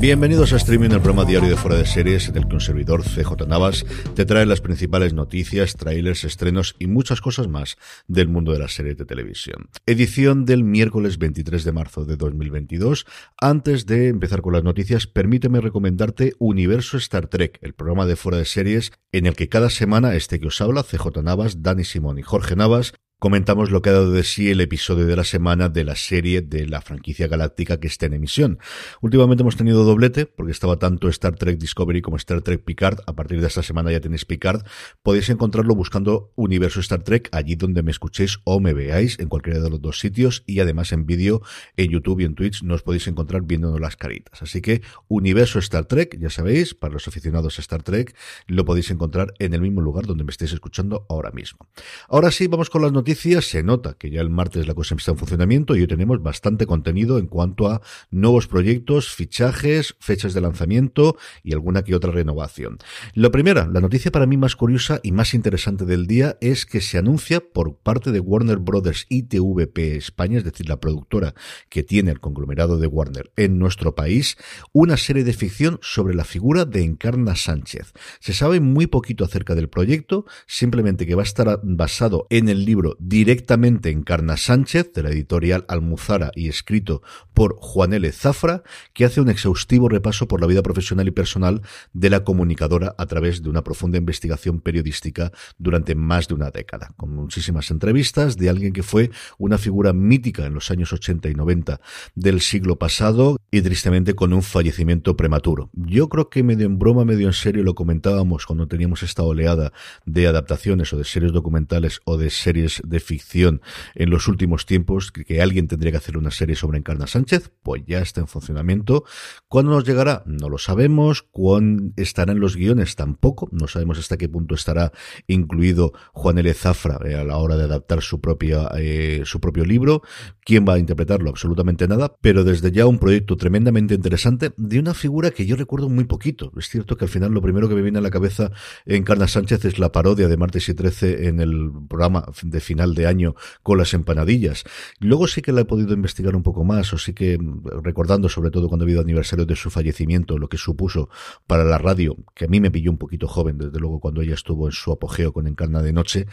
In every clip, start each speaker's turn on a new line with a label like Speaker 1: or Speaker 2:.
Speaker 1: Bienvenidos a Streaming, el programa diario de Fuera de Series, en el que un servidor, CJ Navas, te trae las principales noticias, trailers, estrenos y muchas cosas más del mundo de las series de televisión. Edición del miércoles 23 de marzo de 2022. Antes de empezar con las noticias, permíteme recomendarte Universo Star Trek, el programa de Fuera de Series, en el que cada semana este que os habla, CJ Navas, Dani Simón y Jorge Navas, comentamos lo que ha dado de sí el episodio de la semana de la serie de la franquicia galáctica que está en emisión. Últimamente hemos tenido doblete, porque estaba tanto Star Trek Discovery como Star Trek Picard. A partir de esta semana ya tenéis Picard. Podéis encontrarlo buscando Universo Star Trek allí donde me escuchéis o me veáis, en cualquiera de los dos sitios. Y además en vídeo, en YouTube y en Twitch, nos podéis encontrar viéndonos las caritas. Así que Universo Star Trek, ya sabéis, para los aficionados a Star Trek, lo podéis encontrar en el mismo lugar donde me estéis escuchando ahora mismo. Ahora sí, vamos con las noticias se nota que ya el martes la cosa está en funcionamiento y hoy tenemos bastante contenido en cuanto a nuevos proyectos, fichajes, fechas de lanzamiento y alguna que otra renovación. La primera, la noticia para mí más curiosa y más interesante del día es que se anuncia por parte de Warner Brothers y TVP España, es decir, la productora que tiene el conglomerado de Warner en nuestro país, una serie de ficción sobre la figura de Encarna Sánchez. Se sabe muy poquito acerca del proyecto, simplemente que va a estar basado en el libro directamente Encarna Sánchez, de la editorial Almuzara y escrito por Juan L. Zafra, que hace un exhaustivo repaso por la vida profesional y personal de la comunicadora a través de una profunda investigación periodística durante más de una década, con muchísimas entrevistas de alguien que fue una figura mítica en los años 80 y 90 del siglo pasado y tristemente con un fallecimiento prematuro. Yo creo que medio en broma, medio en serio lo comentábamos cuando teníamos esta oleada de adaptaciones o de series documentales o de series de ficción en los últimos tiempos, que alguien tendría que hacer una serie sobre Encarna Sánchez pues ya está en funcionamiento. ¿Cuándo nos llegará? No lo sabemos. ¿Cuándo estará en los guiones? Tampoco. No sabemos hasta qué punto estará incluido Juan L. Zafra eh, a la hora de adaptar su propia eh, su propio libro. ¿Quién va a interpretarlo? Absolutamente nada. Pero desde ya un proyecto tremendamente interesante de una figura que yo recuerdo muy poquito. Es cierto que al final lo primero que me viene a la cabeza en Encarna Sánchez es la parodia de Martes y 13 en el programa de final de año con las empanadillas. Luego sí que la he podido investigar un poco más, o sí que recordando sobre todo cuando ha habido aniversario de su fallecimiento, lo que supuso para la radio, que a mí me pilló un poquito joven, desde luego cuando ella estuvo en su apogeo con Encarna de Noche.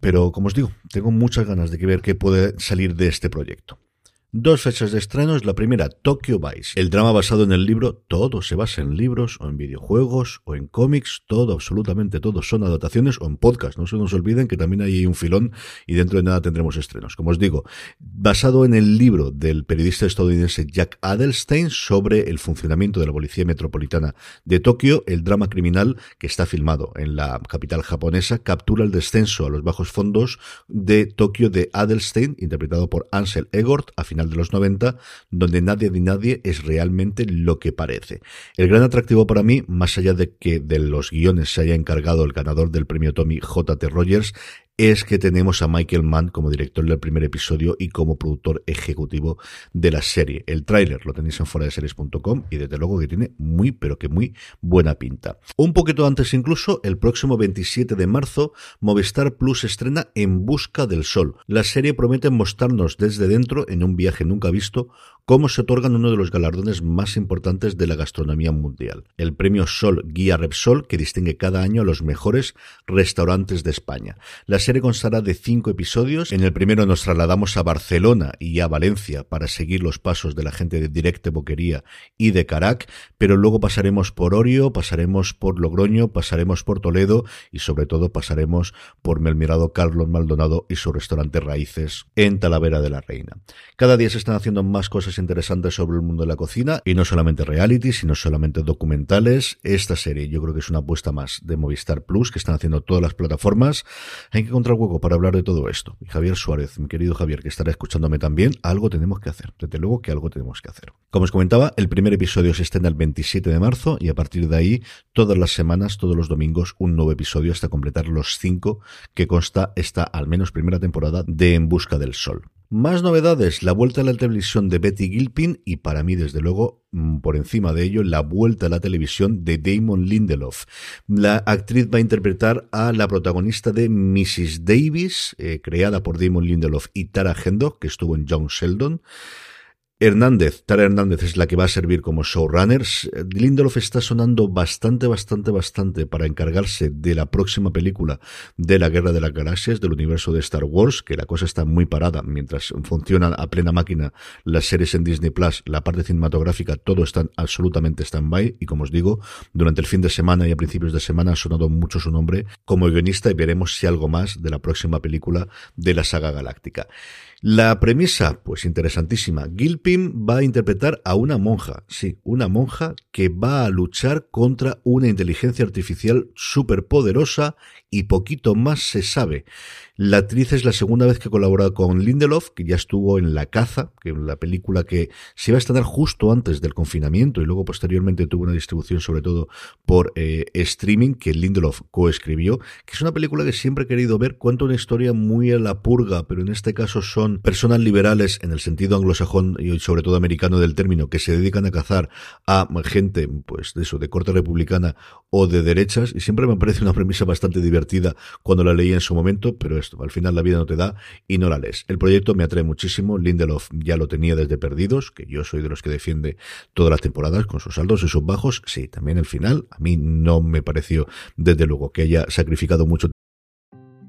Speaker 1: Pero como os digo, tengo muchas ganas de ver qué puede salir de este proyecto. Dos fechas de estrenos. La primera, Tokyo Vice. El drama basado en el libro, todo se basa en libros o en videojuegos o en cómics, todo, absolutamente todo son adaptaciones o en podcast. No se nos olviden que también hay un filón y dentro de nada tendremos estrenos. Como os digo, basado en el libro del periodista estadounidense Jack Adelstein sobre el funcionamiento de la Policía Metropolitana de Tokio, el drama criminal que está filmado en la capital japonesa captura el descenso a los bajos fondos de Tokio de Adelstein, interpretado por Ansel Egort a final de los 90, donde nadie ni nadie es realmente lo que parece. El gran atractivo para mí, más allá de que de los guiones se haya encargado el ganador del premio Tommy J.T. Rogers, es que tenemos a Michael Mann como director del primer episodio y como productor ejecutivo de la serie. El tráiler lo tenéis en foradeseries.com y desde luego que tiene muy pero que muy buena pinta. Un poquito antes incluso, el próximo 27 de marzo, Movistar Plus estrena En Busca del Sol. La serie promete mostrarnos desde dentro, en un viaje nunca visto, cómo se otorgan uno de los galardones más importantes de la gastronomía mundial, el premio Sol Guía Repsol, que distingue cada año a los mejores restaurantes de España. La serie constará de cinco episodios. En el primero nos trasladamos a Barcelona y a Valencia para seguir los pasos de la gente de Directe Boquería y de Carac, pero luego pasaremos por Orio, pasaremos por Logroño, pasaremos por Toledo y sobre todo pasaremos por Melmirado Carlos Maldonado y su restaurante Raíces en Talavera de la Reina. Cada día se están haciendo más cosas interesantes sobre el mundo de la cocina y no solamente reality, sino solamente documentales. Esta serie yo creo que es una apuesta más de Movistar Plus que están haciendo todas las plataformas. Hay que encontrar hueco para hablar de todo esto. Y Javier Suárez, mi querido Javier, que estará escuchándome también, algo tenemos que hacer. Desde luego que algo tenemos que hacer. Como os comentaba, el primer episodio se estrena el 27 de marzo y a partir de ahí, todas las semanas, todos los domingos, un nuevo episodio hasta completar los cinco que consta esta, al menos primera temporada de En Busca del Sol. Más novedades, la vuelta a la televisión de Betty Gilpin y para mí, desde luego, mm, por encima de ello, la vuelta a la televisión de Damon Lindelof. La actriz va a interpretar a la protagonista de Mrs. Davis, eh, creada por Damon Lindelof y Tara Hendok, que estuvo en John Sheldon. Hernández, Tara Hernández es la que va a servir como showrunner. Lindelof está sonando bastante, bastante, bastante para encargarse de la próxima película de la Guerra de las Galaxias, del universo de Star Wars, que la cosa está muy parada mientras funcionan a plena máquina las series en Disney Plus, la parte cinematográfica, todo está absolutamente stand-by. Y como os digo, durante el fin de semana y a principios de semana ha sonado mucho su nombre como guionista y veremos si algo más de la próxima película de la saga galáctica. La premisa, pues interesantísima. Gilpin va a interpretar a una monja, sí, una monja que va a luchar contra una inteligencia artificial superpoderosa y poquito más se sabe. La actriz es la segunda vez que colabora con Lindelof, que ya estuvo en La Caza, que es la película que se iba a estrenar justo antes del confinamiento y luego posteriormente tuvo una distribución sobre todo por eh, streaming que Lindelof coescribió, que es una película que siempre he querido ver, cuenta una historia muy a la purga, pero en este caso son personas liberales en el sentido anglosajón y sobre todo americano del término, que se dedican a cazar a gente, pues de eso, de corte republicana o de derechas, y siempre me parece una premisa bastante divertida cuando la leí en su momento, pero al final la vida no te da y no la lees. El proyecto me atrae muchísimo. Lindelof ya lo tenía desde Perdidos, que yo soy de los que defiende todas las temporadas con sus altos y sus bajos. Sí, también el final a mí no me pareció desde luego que haya sacrificado mucho.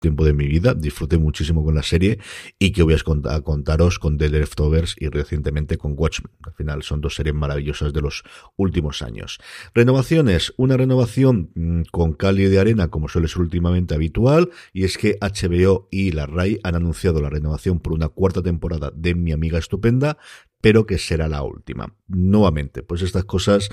Speaker 1: Tiempo de mi vida, disfruté muchísimo con la serie y que voy a contaros con The Leftovers y recientemente con Watchmen. Al final son dos series maravillosas de los últimos años. Renovaciones, una renovación mm, con Cali de arena como suele ser últimamente habitual y es que HBO y la RAI han anunciado la renovación por una cuarta temporada de Mi amiga estupenda, pero que será la última. Nuevamente, pues estas cosas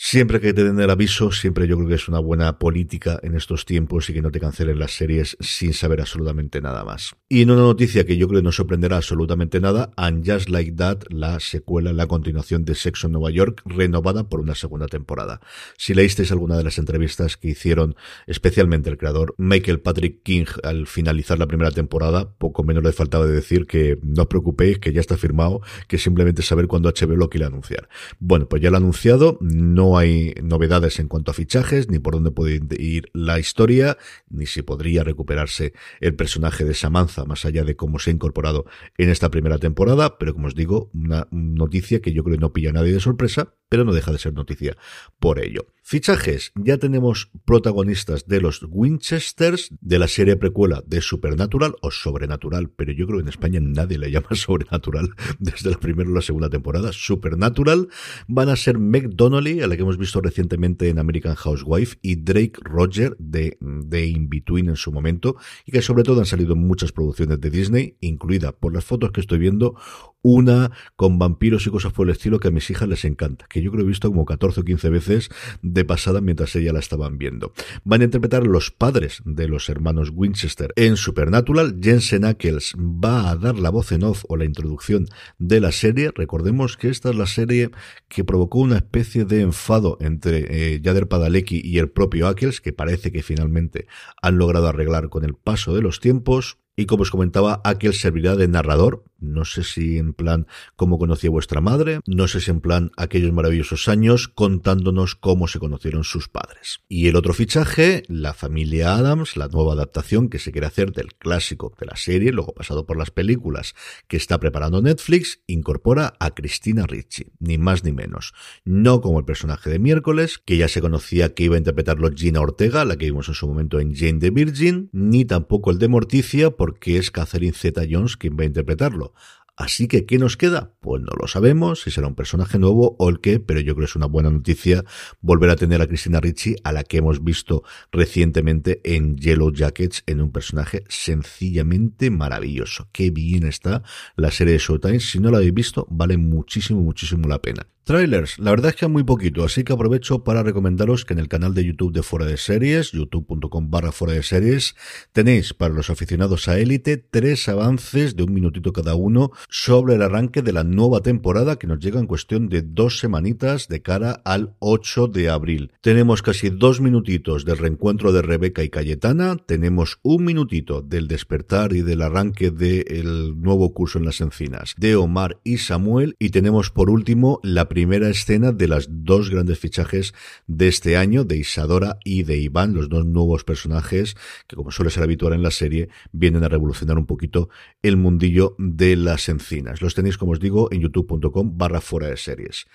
Speaker 1: Siempre que te den el aviso, siempre yo creo que es una buena política en estos tiempos y que no te cancelen las series sin saber absolutamente nada más. Y en una noticia que yo creo que no sorprenderá absolutamente nada, And Just Like That, la secuela, la continuación de Sexo en Nueva York, renovada por una segunda temporada. Si leísteis alguna de las entrevistas que hicieron especialmente el creador Michael Patrick King al finalizar la primera temporada, poco menos le faltaba de decir que no os preocupéis, que ya está firmado, que simplemente saber cuándo HBO lo quiere anunciar. Bueno, pues ya lo ha anunciado, no no hay novedades en cuanto a fichajes, ni por dónde puede ir la historia, ni si podría recuperarse el personaje de Samantha, más allá de cómo se ha incorporado en esta primera temporada, pero como os digo, una noticia que yo creo que no pilla a nadie de sorpresa, pero no deja de ser noticia por ello. Fichajes, ya tenemos protagonistas de los Winchesters de la serie precuela de Supernatural o Sobrenatural, pero yo creo que en España nadie le llama Sobrenatural desde la primera o la segunda temporada. Supernatural van a ser Meg a la que hemos visto recientemente en American Housewife, y Drake Roger de, de In Between en su momento, y que sobre todo han salido muchas producciones de Disney, incluida por las fotos que estoy viendo, una con vampiros y cosas por el estilo que a mis hijas les encanta, que yo creo que he visto como 14 o 15 veces pasada mientras ella la estaban viendo. Van a interpretar los padres de los hermanos Winchester en Supernatural. Jensen Ackles va a dar la voz en off o la introducción de la serie. Recordemos que esta es la serie que provocó una especie de enfado entre eh, Yader Padalecki y el propio Ackles, que parece que finalmente han logrado arreglar con el paso de los tiempos. Y como os comentaba, Aquel servirá de narrador. No sé si en plan cómo conocía vuestra madre, no sé si en plan aquellos maravillosos años contándonos cómo se conocieron sus padres. Y el otro fichaje, la familia Adams, la nueva adaptación que se quiere hacer del clásico de la serie, luego pasado por las películas que está preparando Netflix, incorpora a Cristina Ricci, ni más ni menos. No como el personaje de miércoles, que ya se conocía que iba a interpretarlo Gina Ortega, la que vimos en su momento en Jane the Virgin, ni tampoco el de Morticia, porque es Catherine Zeta Jones quien va a interpretarlo. Así que, ¿qué nos queda? Pues no lo sabemos, si será un personaje nuevo o el qué, pero yo creo que es una buena noticia volver a tener a Cristina Ricci, a la que hemos visto recientemente en Yellow Jackets, en un personaje sencillamente maravilloso. Qué bien está la serie de Showtime. Si no la habéis visto, vale muchísimo, muchísimo la pena. Trailers, la verdad es que muy poquito, así que aprovecho para recomendaros que en el canal de YouTube de Fuera de Series, youtube.com barra Fuera de Series, tenéis para los aficionados a Élite tres avances de un minutito cada uno sobre el arranque de la nueva temporada que nos llega en cuestión de dos semanitas de cara al 8 de abril. Tenemos casi dos minutitos del reencuentro de Rebeca y Cayetana, tenemos un minutito del despertar y del arranque del nuevo curso en las encinas de Omar y Samuel y tenemos por último la primera escena de las dos grandes fichajes de este año, de Isadora y de Iván, los dos nuevos personajes que, como suele ser habitual en la serie, vienen a revolucionar un poquito el mundillo de las encinas. Los tenéis, como os digo, en youtube.com barra fuera de series.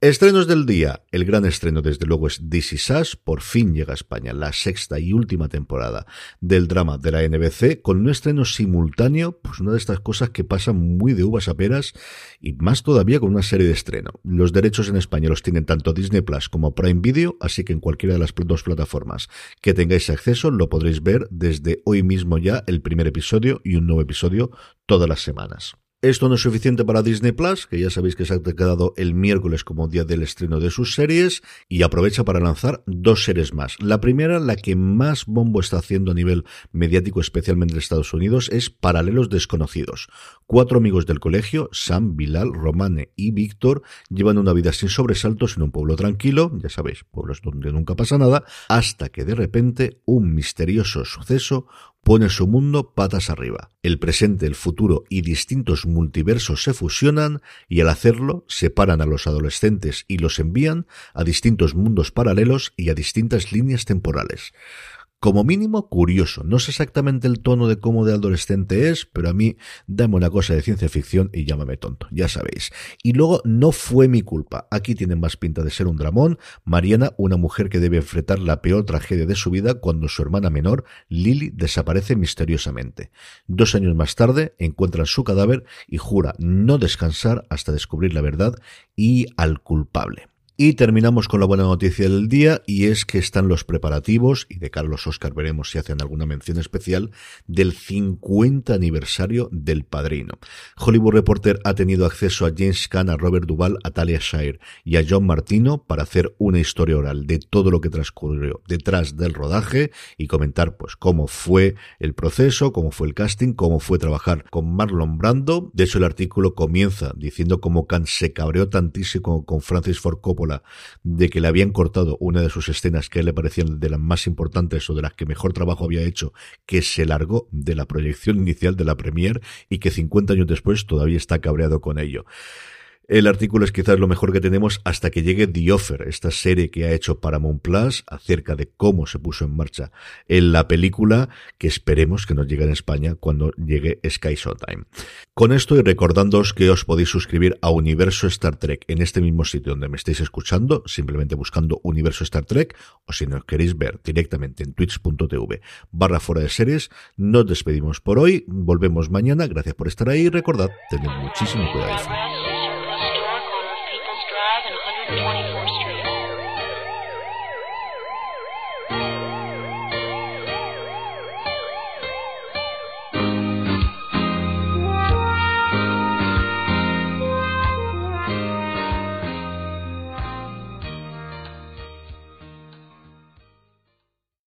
Speaker 1: Estrenos del día. El gran estreno, desde luego, es This Is Por fin llega a España la sexta y última temporada del drama de la NBC, con un estreno simultáneo, pues una de estas cosas que pasan muy de uvas a peras, y más todavía con una serie de estreno. Los derechos en España los tienen tanto Disney Plus como Prime Video, así que en cualquiera de las dos plataformas que tengáis acceso lo podréis ver desde hoy mismo ya el primer episodio y un nuevo episodio todas las semanas. Esto no es suficiente para Disney Plus, que ya sabéis que se ha quedado el miércoles como día del estreno de sus series, y aprovecha para lanzar dos series más. La primera, la que más bombo está haciendo a nivel mediático, especialmente en Estados Unidos, es Paralelos Desconocidos. Cuatro amigos del colegio, Sam, Bilal, Romane y Víctor, llevan una vida sin sobresaltos en un pueblo tranquilo, ya sabéis, pueblos donde nunca pasa nada, hasta que de repente un misterioso suceso pone su mundo patas arriba. El presente, el futuro y distintos multiversos se fusionan y al hacerlo separan a los adolescentes y los envían a distintos mundos paralelos y a distintas líneas temporales como mínimo curioso. No sé exactamente el tono de cómo de adolescente es, pero a mí dame una cosa de ciencia ficción y llámame tonto, ya sabéis. Y luego no fue mi culpa. Aquí tienen más pinta de ser un dramón. Mariana, una mujer que debe enfrentar la peor tragedia de su vida cuando su hermana menor, Lily, desaparece misteriosamente. Dos años más tarde encuentran su cadáver y jura no descansar hasta descubrir la verdad y al culpable. Y terminamos con la buena noticia del día y es que están los preparativos, y de Carlos Oscar veremos si hacen alguna mención especial, del 50 aniversario del Padrino. Hollywood Reporter ha tenido acceso a James Caan, a Robert Duvall, a Talia Shire y a John Martino para hacer una historia oral de todo lo que transcurrió detrás del rodaje y comentar pues cómo fue el proceso, cómo fue el casting, cómo fue trabajar con Marlon Brando. De hecho el artículo comienza diciendo cómo Caan se cabreó tantísimo con Francis Ford Coppola de que le habían cortado una de sus escenas que a él le parecían de las más importantes o de las que mejor trabajo había hecho, que se largó de la proyección inicial de la premier y que 50 años después todavía está cabreado con ello. El artículo es quizás lo mejor que tenemos hasta que llegue The Offer, esta serie que ha hecho Paramount Plus acerca de cómo se puso en marcha en la película que esperemos que nos llegue en España cuando llegue Sky Showtime. Con esto y recordándoos que os podéis suscribir a Universo Star Trek en este mismo sitio donde me estáis escuchando, simplemente buscando Universo Star Trek, o si nos queréis ver directamente en twitch.tv barra fuera de series, nos despedimos por hoy, volvemos mañana, gracias por estar ahí recordad, tened muchísimo cuidado. 20.